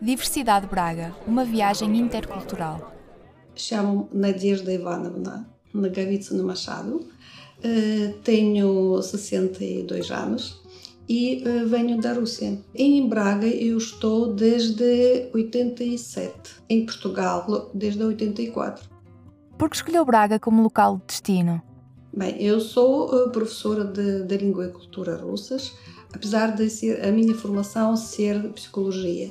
Diversidade Braga, uma viagem intercultural. Chamo Nadezhda Ivanovna Nagavica Machado, uh, tenho 62 anos e uh, venho da Rússia. Em Braga eu estou desde 87, em Portugal desde 84. Por que escolheu Braga como local de destino? Bem, eu sou uh, professora de, de língua e cultura russas, apesar de ser a minha formação ser psicologia.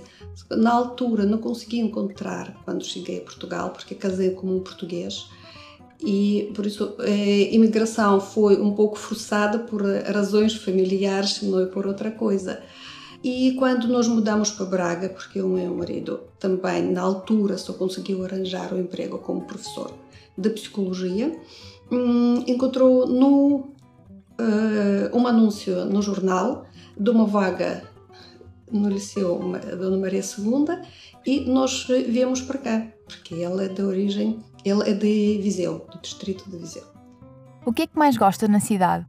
Na altura não consegui encontrar quando cheguei a Portugal, porque casei com um português e por isso a imigração foi um pouco forçada por razões familiares, não é por outra coisa. E quando nós mudamos para Braga, porque o meu marido também na altura só conseguiu arranjar o um emprego como professor de psicologia, hum, encontrou no uh, um anúncio no jornal de uma vaga no Liceu Dona Maria II e nós viemos para cá, porque ele é de origem, ele é de Viseu, do distrito de Viseu. O que é que mais gosta na cidade?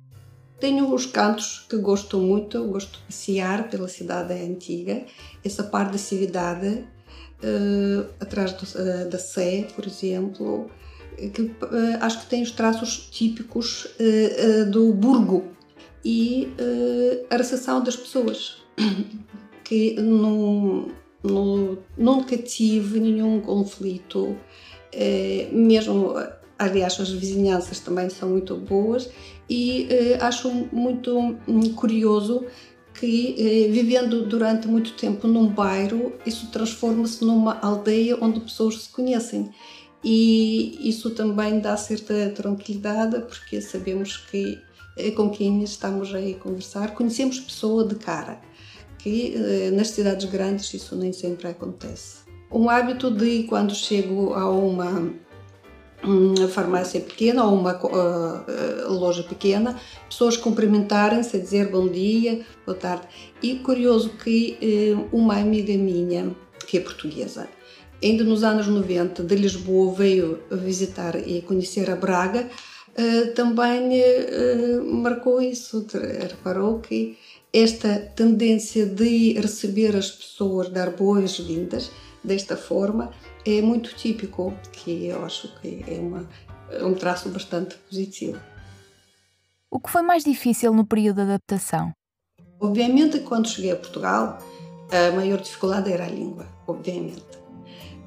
Tenho os cantos que gosto muito, gosto de passear pela cidade antiga, essa parte da cidade, uh, atrás do, uh, da Sé, por exemplo, que uh, acho que tem os traços típicos do burgo e a recepção das pessoas que não, não, nunca tive nenhum conflito, eh, mesmo, aliás, as vizinhanças também são muito boas e eh, acho muito hum, curioso que eh, vivendo durante muito tempo num bairro, isso transforma-se numa aldeia onde pessoas se conhecem. E isso também dá certa tranquilidade, porque sabemos que com quem estamos a conversar, conhecemos pessoa de cara que eh, nas cidades grandes isso nem sempre acontece. Um hábito de quando chego a uma, uma farmácia pequena ou uma uh, loja pequena, pessoas cumprimentarem-se, a dizer bom dia, boa tarde. E curioso que uh, uma amiga minha, que é portuguesa, ainda nos anos 90 de Lisboa veio visitar e conhecer a Braga, também marcou isso, reparou que esta tendência de receber as pessoas, dar boas-vindas desta forma, é muito típico, que eu acho que é, uma, é um traço bastante positivo. O que foi mais difícil no período de adaptação? Obviamente, quando cheguei a Portugal, a maior dificuldade era a língua, obviamente.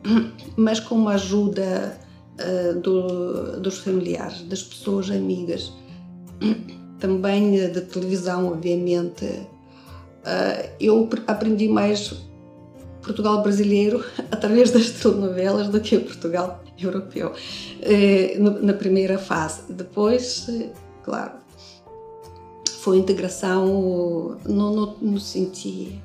Mas com a ajuda uh, do, dos familiares, das pessoas amigas, também da televisão, obviamente. Uh, eu aprendi mais Portugal brasileiro através das telenovelas do que o Portugal europeu uh, na primeira fase. Depois, uh, claro, foi integração, não, não, não senti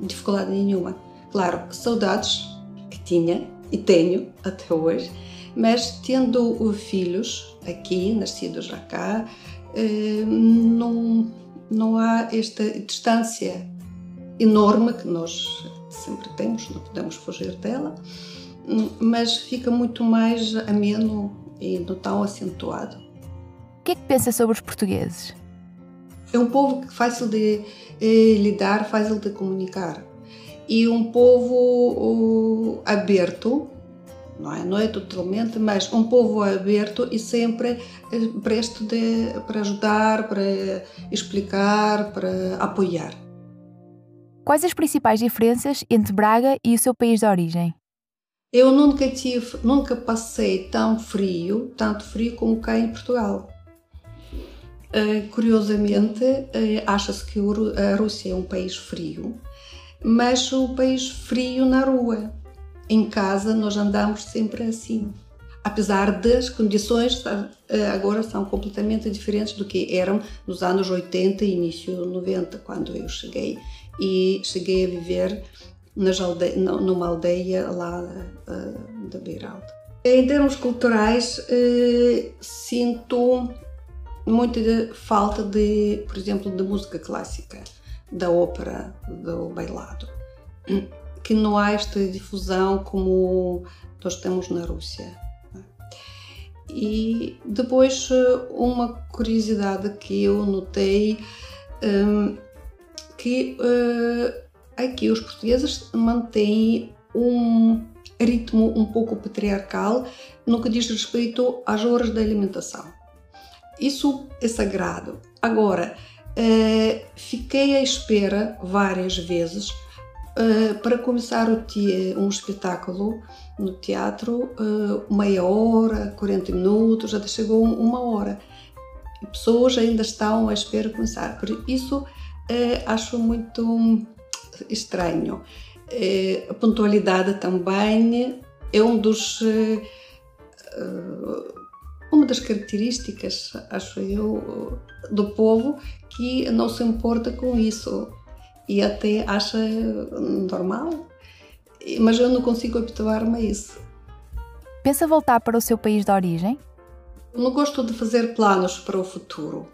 dificuldade nenhuma. Claro, saudades que tinha e tenho até hoje, mas tendo filhos aqui, nascidos já cá, eh, não, não há esta distância enorme que nós sempre temos, não podemos fugir dela, mas fica muito mais ameno e não tão acentuado. O que é que pensa sobre os portugueses? É um povo fácil de eh, lidar, fácil de comunicar e um povo uh, aberto não é? Não é totalmente, mas um povo aberto e sempre eh, presto de, para ajudar, para explicar, para apoiar. Quais as principais diferenças entre Braga e o seu país de origem? Eu nunca tive, nunca passei tão frio, tanto frio como cá em Portugal. Uh, curiosamente, uh, acha-se que a Rússia é um país frio, mas um país frio na rua em casa nós andamos sempre assim. Apesar das condições eh, agora são completamente diferentes do que eram nos anos 80 e início 90, quando eu cheguei. E cheguei a viver aldeia, numa aldeia lá uh, da Beiralda. Em termos culturais, uh, sinto muita falta de, por exemplo, de música clássica, da ópera, do bailado que não há esta difusão como nós temos na Rússia. E depois, uma curiosidade que eu notei, um, que uh, aqui os portugueses mantêm um ritmo um pouco patriarcal no que diz respeito às horas da alimentação. Isso é sagrado. Agora, eh, fiquei à espera várias vezes eh, para começar um espetáculo no teatro, uh, meia hora, 40 minutos, até chegou uma hora. E pessoas ainda estão à espera de começar. Por isso, acho muito estranho. a pontualidade também é um dos uma das características, acho eu, do povo que não se importa com isso e até acha normal, mas eu não consigo habituar-me a isso. Pensa voltar para o seu país de origem? Não gosto de fazer planos para o futuro.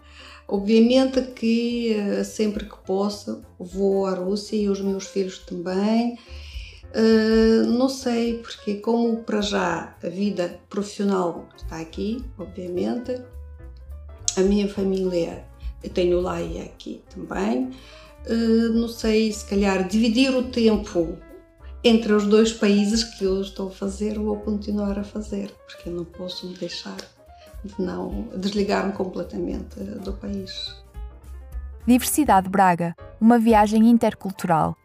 Obviamente que eh, sempre que posso vou à Rússia e os meus filhos também. Uh, não sei, porque como para já a vida profissional está aqui, obviamente, a minha família eu tenho lá e aqui também, uh, não sei, se calhar dividir o tempo entre os dois países que eu estou a fazer, vou continuar a fazer, porque eu não posso me deixar de não desligar-me completamente do país. Diversidade Braga, uma viagem intercultural